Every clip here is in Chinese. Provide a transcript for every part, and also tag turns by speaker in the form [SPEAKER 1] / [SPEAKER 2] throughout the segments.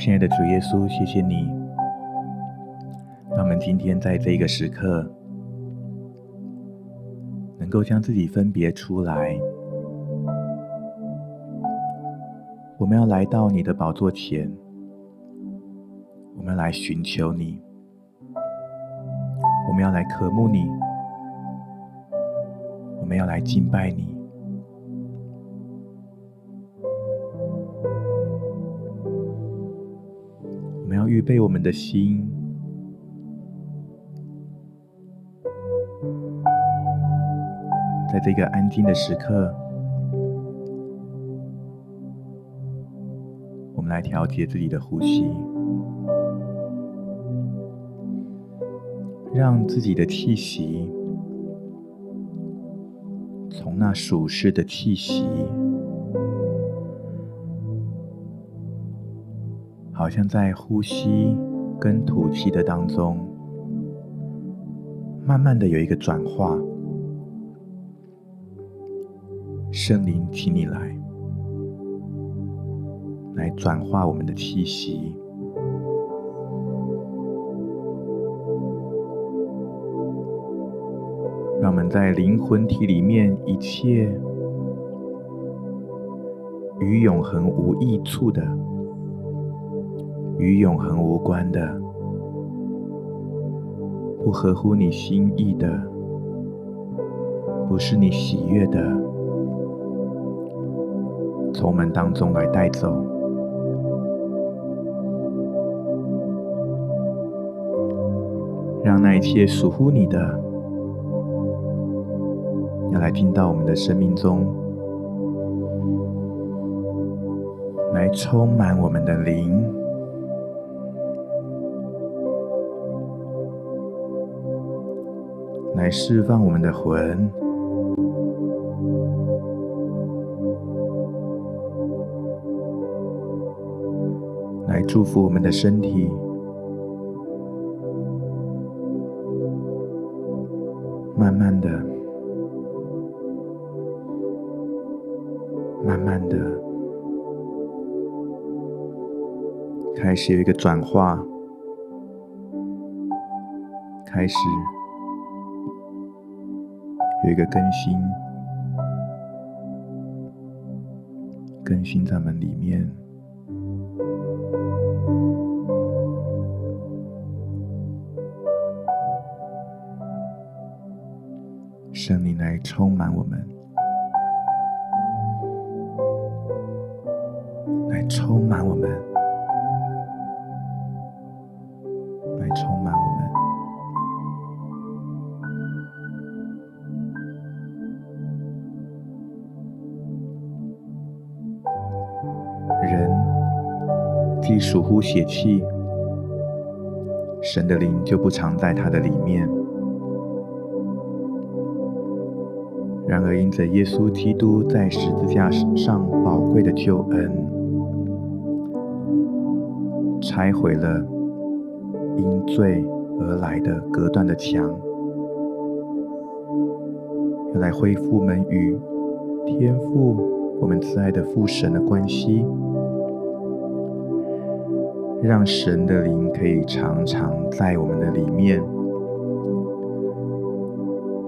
[SPEAKER 1] 亲爱的主耶稣，谢谢你，让我们今天在这个时刻，能够将自己分别出来。我们要来到你的宝座前，我们要来寻求你，我们要来渴慕你，我们要来敬拜你。备我们的心，在这个安静的时刻，我们来调节自己的呼吸，让自己的气息从那属世的气息。好像在呼吸跟吐气的当中，慢慢的有一个转化。圣灵，请你来，来转化我们的气息，让我们在灵魂体里面一切与永恒无益处的。与永恒无关的，不合乎你心意的，不是你喜悦的，从我们当中来带走，让那一切属乎你的，要来进到我们的生命中，来充满我们的灵。来释放我们的魂，来祝福我们的身体，慢慢的、慢慢的，开始有一个转化，开始。有一个更新，更新在我们里面，既属乎血气，神的灵就不常在他的里面。然而，因着耶稣基督在十字架上宝贵的救恩，拆毁了因罪而来的隔断的墙，要来恢复我们与天父、我们慈爱的父神的关系。让神的灵可以常常在我们的里面，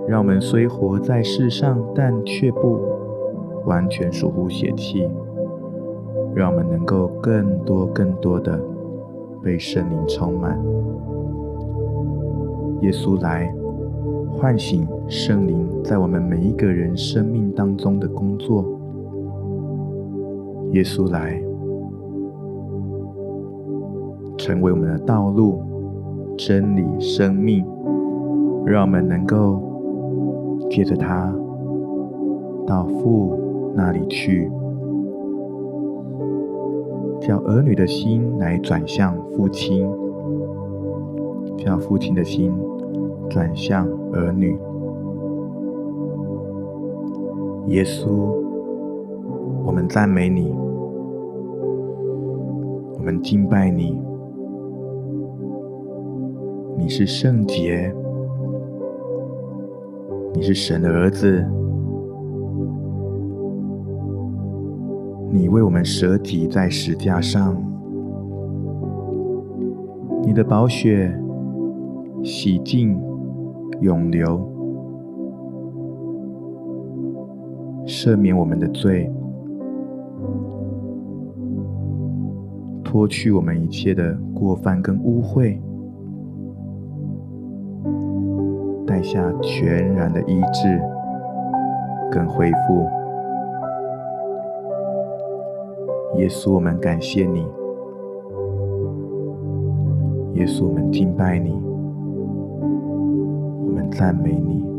[SPEAKER 1] 让我们虽活在世上，但却不完全属乎血气，让我们能够更多、更多的被圣灵充满。耶稣来唤醒圣灵在我们每一个人生命当中的工作。耶稣来。成为我们的道路、真理、生命，让我们能够借着它到父那里去，叫儿女的心来转向父亲，叫父亲的心转向儿女。耶稣，我们赞美你，我们敬拜你。你是圣洁，你是神的儿子，你为我们舍己在十架上，你的宝血洗净永流，赦免我们的罪，脱去我们一切的过犯跟污秽，下全然的医治跟恢复。耶稣，我们感谢你。耶稣，我们敬拜你，我们赞美你。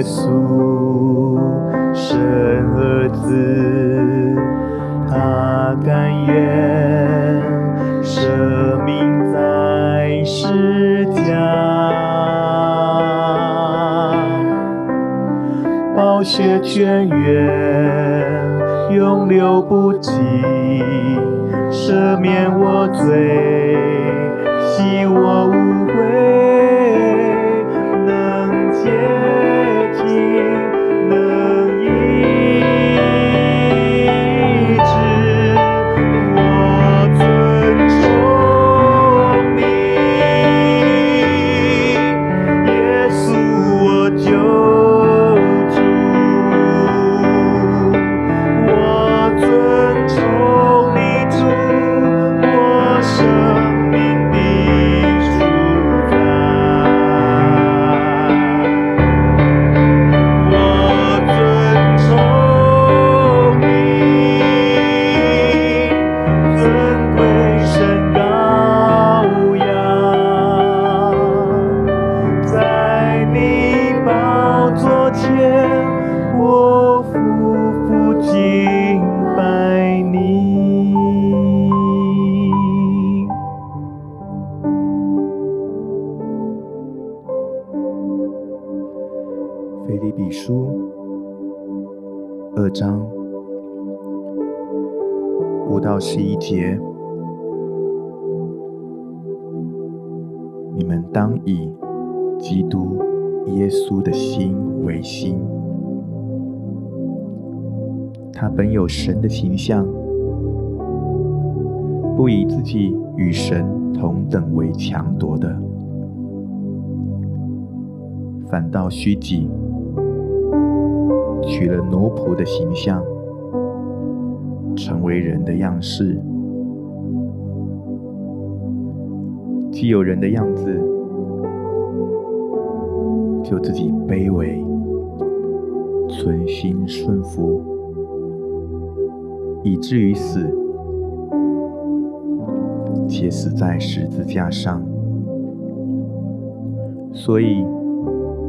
[SPEAKER 1] 耶稣生儿子他甘愿舍命在世家暴雪卷源，永流不息赦免我罪。节，你们当以基督耶稣的心为心。他本有神的形象，不以自己与神同等为强夺的，反倒虚己，取了奴仆的形象。成为人的样式，既有人的样子，就自己卑微，存心顺服，以至于死，且死在十字架上。所以，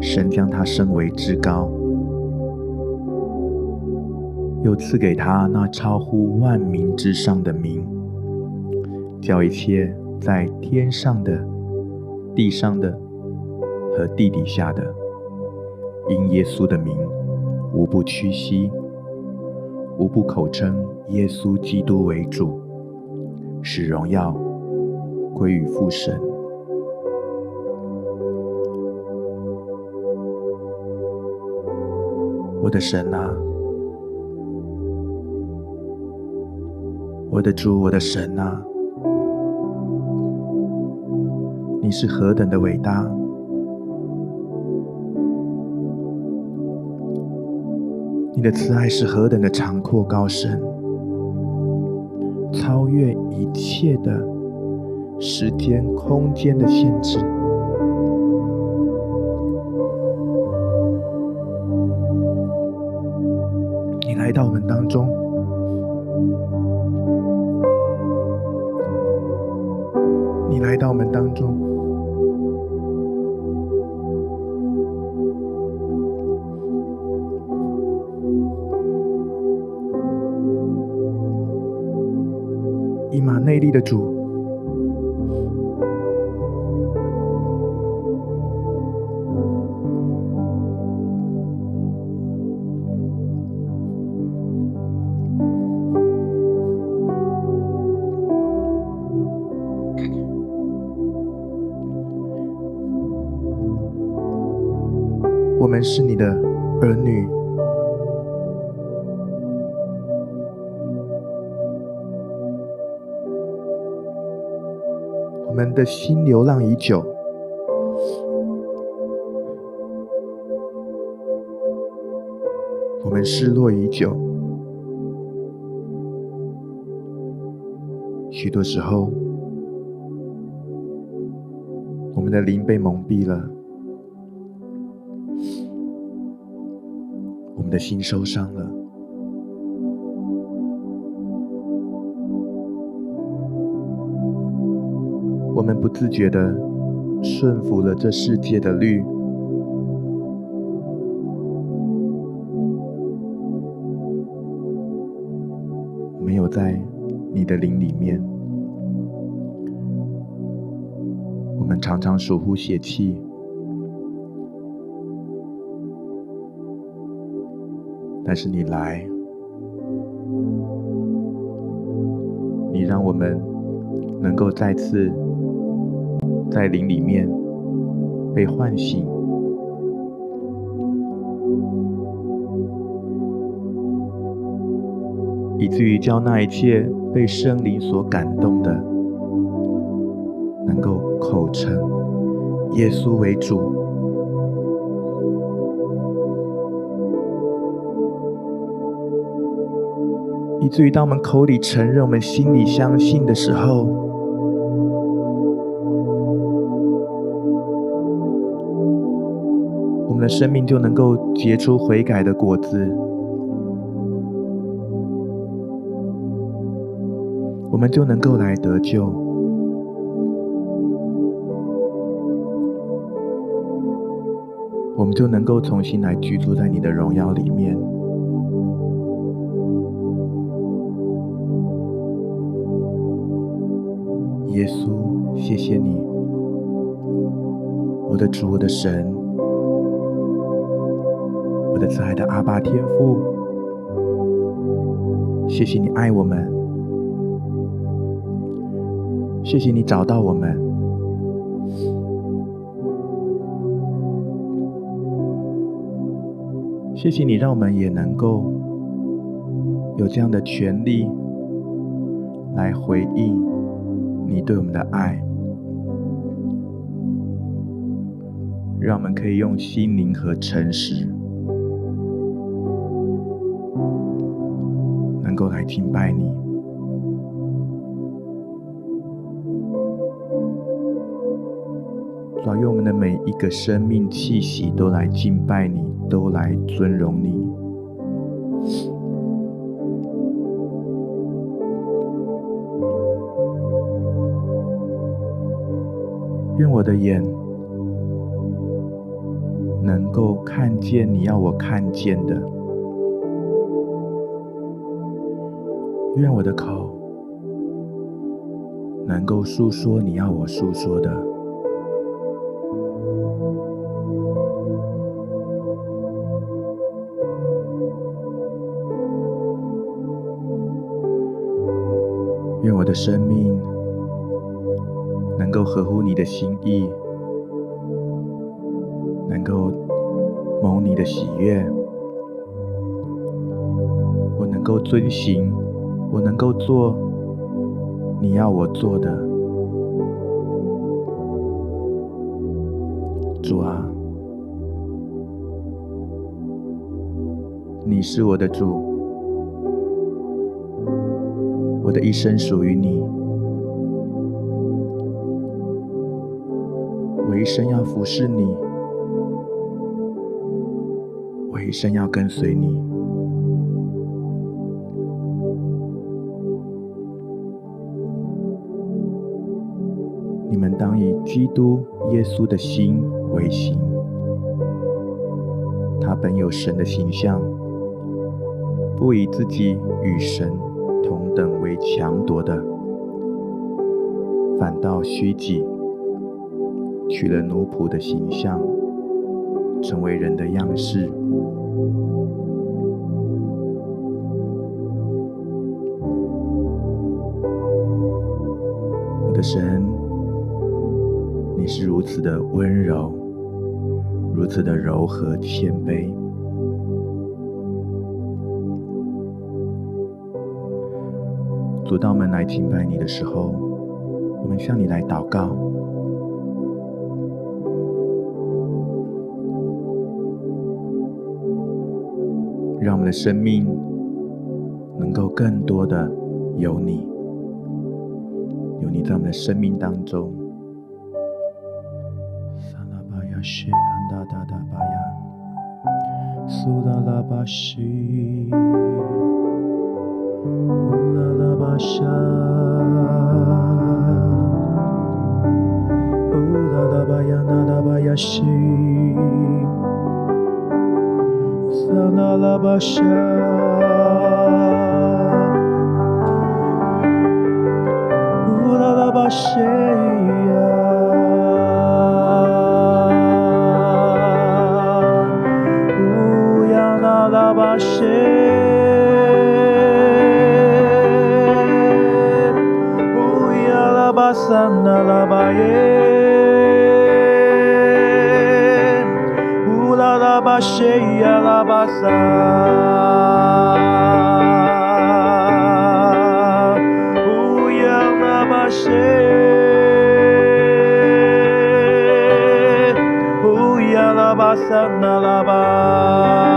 [SPEAKER 1] 神将他升为至高，又赐给他那超乎万民之上的名，叫一切在天上的、地上的和地底下的，因耶稣的名，无不屈膝，无不口称耶稣基督为主，使荣耀归于父神。我的神啊，我的主，我的神啊，你是何等的伟大！你的慈爱是何等的长阔高深，超越一切的时间、空间的限制。你来到我们当中，你来到我们当中，内利的主。我们是你的儿女，们的心流浪已久，我们失落已久，许多时候，我们的灵被蒙蔽了。我们的心受伤了，我们不自觉地顺服了这世界的律，没有在你的灵里面，我们常常疏忽血气。但是你来，你让我们能够再次在灵里面被唤醒，以至于叫那一切被圣灵所感动的，能够口称耶稣为主。以至于当我们口里承认，我们心里相信的时候，们的生命就能够结出悔改的果子，我们就能够来得救，我们就能够重新来居住在你的荣耀里面。耶稣，谢谢你，我的主，我的神，的慈爱的阿爸天父，谢谢你爱我们，谢谢你找到我们，谢谢你让我们也能够有这样的权利来回应。你对我们的爱，让我们可以用心灵和诚实，够来敬拜你。主啊，愿我们的每一个生命气息都来敬拜你，都来尊荣你。愿我的眼能够看见你要我看见的，愿我的口能够诉说你要我诉说的，愿我的生命。能够合乎你的心意，能够蒙你的喜悦，我能够遵行，我能够做你要我做的。主啊，你是我的主，我的一生属于你。我一生要服侍你，我一生要跟随你。基督耶稣的心为心，他本有神的形象，不以自己与神同等为强夺的，反倒虚己。取了奴仆的形象，成为人的样式。我的神，如此的温柔，如此的柔和谦卑。主，当我们来敬拜你的时候，我们向你来祷告。让我们的生命能够更多的有你，有你在我们的生命当中。拉巴呀，谢安达达达巴呀，苏拉拉巴西，乌拉拉巴沙，乌拉拉巴呀，那拉巴呀西。乌拉拉巴沙，乌那拉巴西，乌呀拉巴桑那拉巴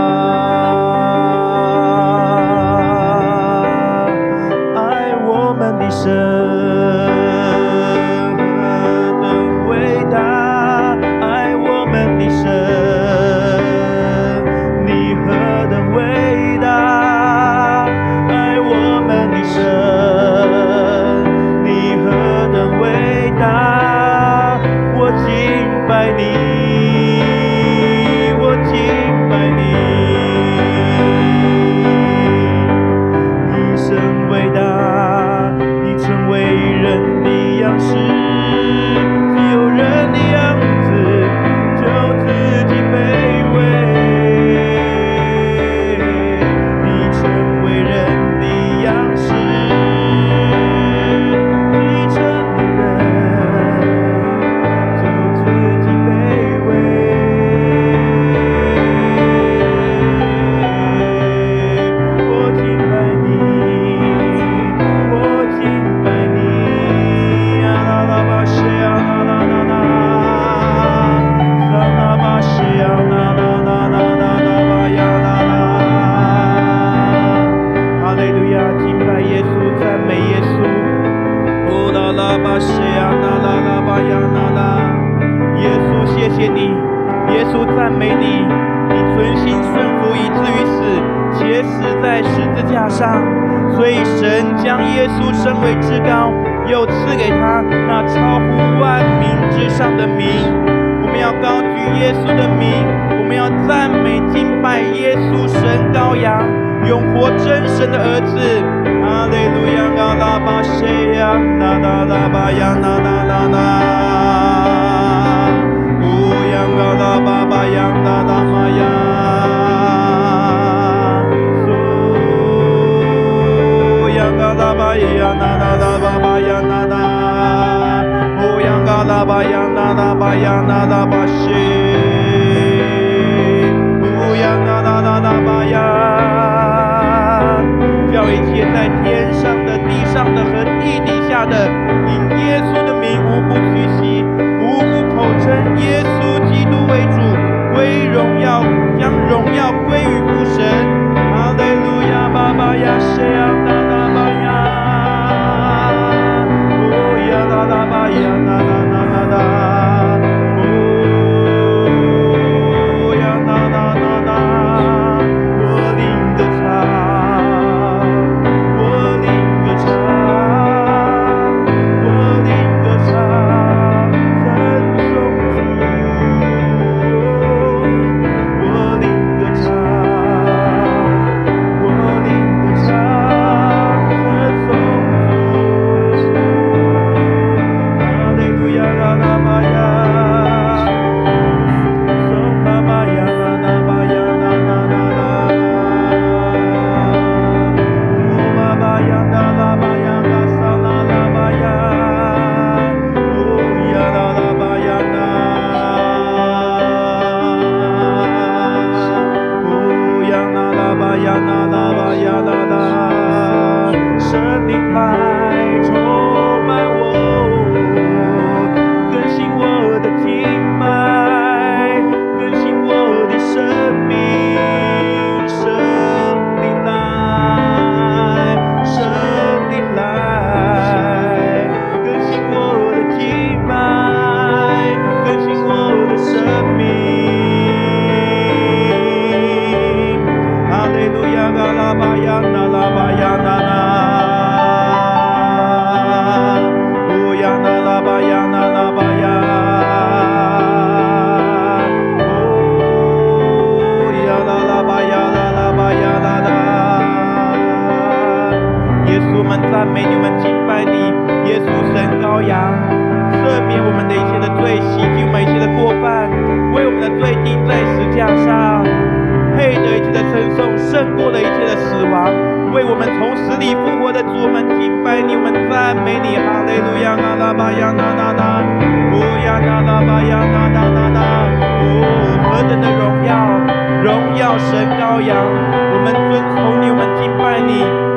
[SPEAKER 1] 生。美女，们敬拜你，耶稣神羔羊，赦免我们的
[SPEAKER 2] 一切的罪，洗净我们一切的过犯，为我们的罪钉在十架上，配得一切的称颂，胜过了一切的死亡，为我们从死里复活的主，们敬拜你，我们赞美你，哈利路亚，阿拉巴亚，那那那，乌亚那拉巴亚，那那那那，哦，何等的荣耀，荣耀神羔羊，我们遵从你，们敬拜你。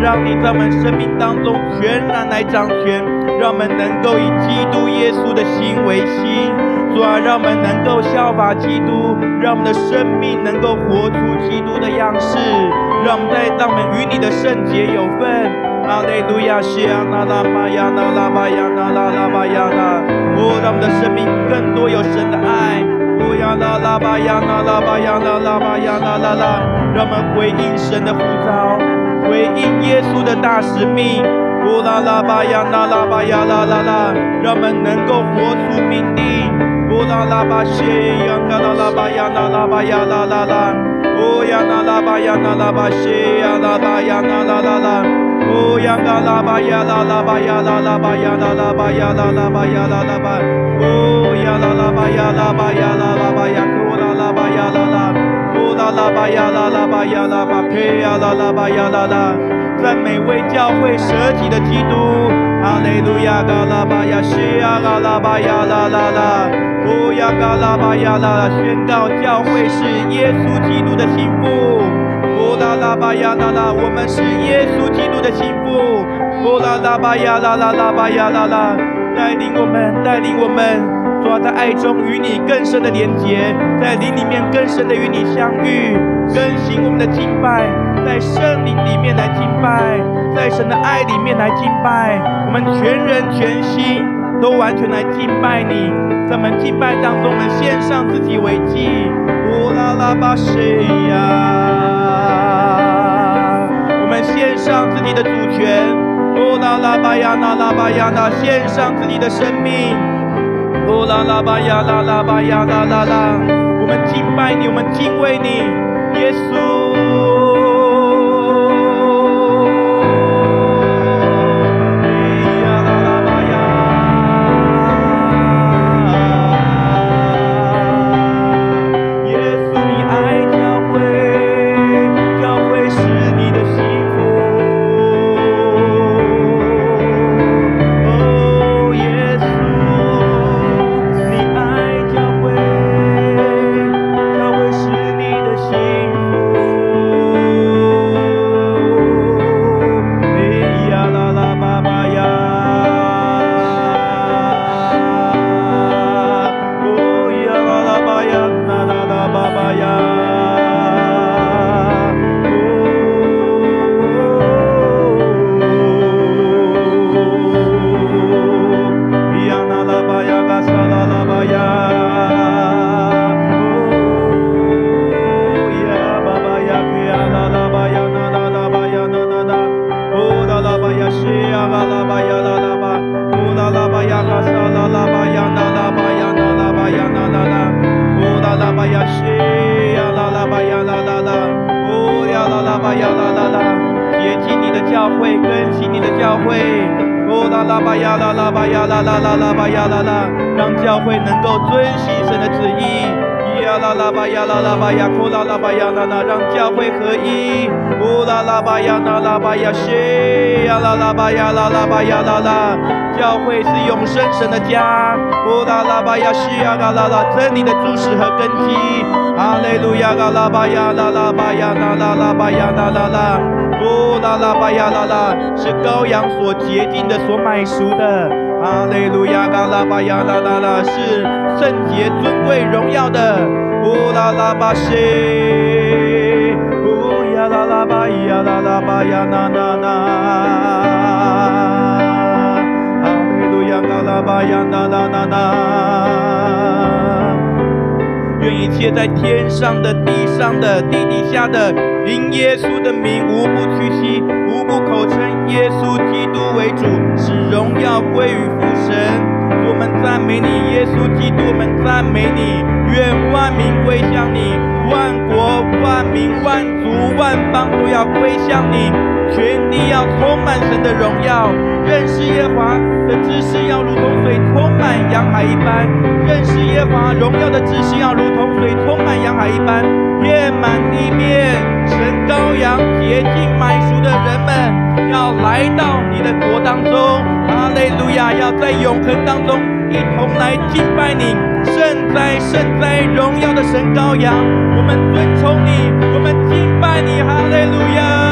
[SPEAKER 2] 让你在我们生命当中全然来掌权，让我们能够以基督耶稣的心为心。主啊，让我们能够效法基督，让我们的生命能够活出基督的样式，让我们在当我与你的圣洁有份。阿肋路亚，西亚那拉巴亚那拉巴亚那拉拉巴亚那，哦，让我们的生命更多有神的爱。乌呀那拉巴呀那拉巴亚那拉巴亚那拉拉，让我们回应神的呼召。回应耶稣的大使命。哦啦啦巴亚那拉巴亚那拉拉，让我们能够活出命定。乌拉拉巴谢呀，嘎啦啦巴呀，啦啦巴呀，啦啦啦，乌呀啦啦巴呀，啦啦巴谢呀，啦啦呀，啦啦啦啦，乌呀嘎啦巴呀，啦啦巴呀，啦啦巴呀，啦啦巴呀，啦啦巴呀，啦啦巴，乌呀啦啦巴呀，啦巴呀，啦啦巴呀，乌拉拉巴呀，啦啦，乌拉拉巴呀，啦啦巴呀，啦巴佩呀，啦啦巴呀，啦啦，赞美为教会舍己的基督，哈利路亚，嘎啦巴呀，谢呀，嘎啦巴呀，啦啦啦。乌呀嘎拉巴呀啦，宣告教会是耶稣基督的新妇。哦啦啦巴呀啦啦，我们是耶稣基督的新妇。哦啦啦巴呀啦啦啦巴呀啦啦，带领我们，带领我们。主在爱中与你更深的连结，在灵里面更深的与你相遇，更新我们的敬拜，在圣灵里面来敬拜，在神的爱里面来敬拜，我们全人全心都完全来敬拜你。在我们敬拜当中，我们献上自己为祭。乌拉拉巴谁呀？我们献上自己的主权。乌拉拉巴呀那拉巴呀那，献上自己的生命。哦啦啦吧呀啦啦吧呀啦啦啦，我们敬拜你，我们敬畏你，耶稣。
[SPEAKER 1] 教会合一，乌拉拉巴亚那拉巴亚西，乌拉拉巴亚拉拉巴亚拉拉，教会是永生
[SPEAKER 2] 神的家，乌拉拉巴亚西啊拉拉，真理的柱石和根基，阿肋路亚啊拉巴亚拉拉巴亚那拉拉巴亚纳拉拉，乌拉拉巴亚拉拉。是羔羊所洁净的、所买赎的，阿肋路亚啊拉巴亚拉拉拉。是圣洁、尊贵、荣耀的，乌拉拉巴西。乌呀拉拉巴呀拉拉巴呀那那那。巴呀那那那那，愿一切在天上的、地上的、地底下的，因耶稣的名，无不屈膝，无不口称耶稣基督为主，使荣耀归于父神。我们赞美你，耶稣基督，我们赞美你。愿万民归向你，万国、万民、万族、万邦都要归向你。全地要充满神的荣耀，认识耶华的知识要如同水充满洋海一般，认识耶华荣耀的知识要如同水充满洋海一般，遍满地面。神羔羊洁净买赎的人们要来到你的国当中，哈利路亚！要在永恒当中一同来敬拜你，圣哉圣哉荣耀的神羔羊，我们尊崇你，我们敬拜你，哈利路
[SPEAKER 1] 亚。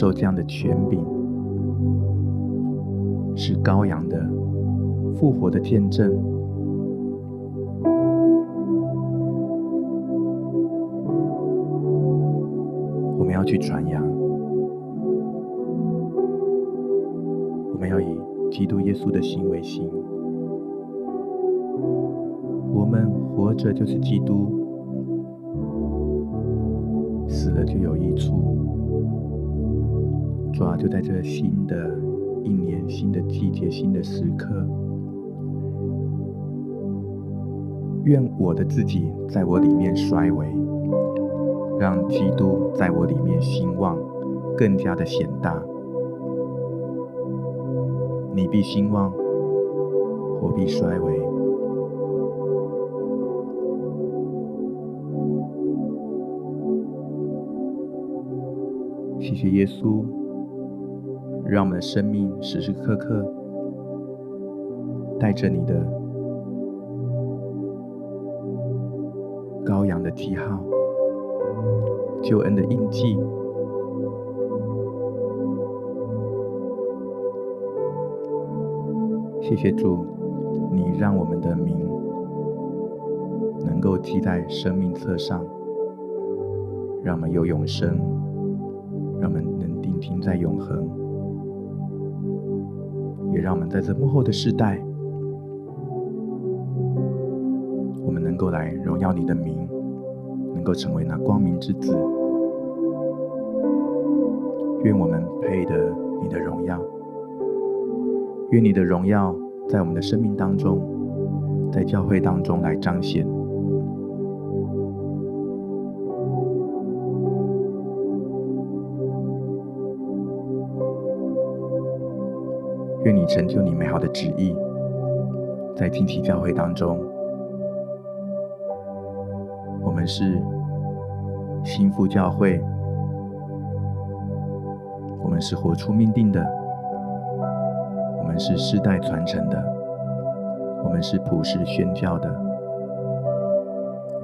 [SPEAKER 1] 受这样的权柄，是羔羊的复活的见证。我们要去传扬，我们要以基督耶稣的心为心。我们活着就是基督，主啊，就在这新的一年、新的季节、新的时刻，愿我的自己在我里面衰微。让基督在我里面兴旺，更加的显大。你必兴旺，我必衰微。谢谢耶稣，让我们的生命时时刻刻带着你的羔羊的记号。救恩的印记，谢谢主，你让我们的名能够记在生命册上，让我们有永生，让我们能定睛在永恒，也让我们在这幕后的世代，我们能够来荣耀你的名。能够成为那光明之子，愿我们配得你的荣耀，愿你的荣耀在我们的生命当中，在教会当中来彰显。成就你美好的旨意，在近期教会当中。我们是心腹教会，我们是活出命定的，我们是世代传承的，我们是普世宣教的。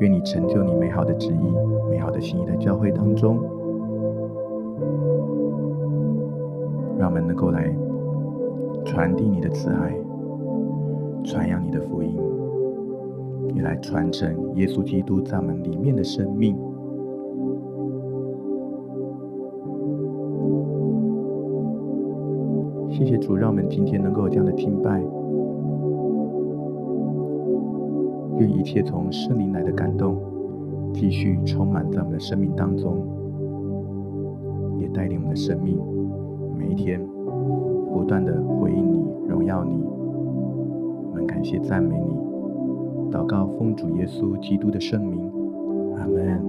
[SPEAKER 1] 愿你成就你美好的旨意、美好的心意的教会当中，让我们能够来传递你的慈爱，传扬你的福音。你来传承耶稣基督在我们里面的生命。谢谢主，让我们今天能够有这样的敬拜。愿一切从圣灵来的感动，继续充满在我们的生命当中，也带领我们的生命每一天不断的回应你、荣耀你。我们感谢赞美你。祷告，奉主耶稣基督的圣名，阿门。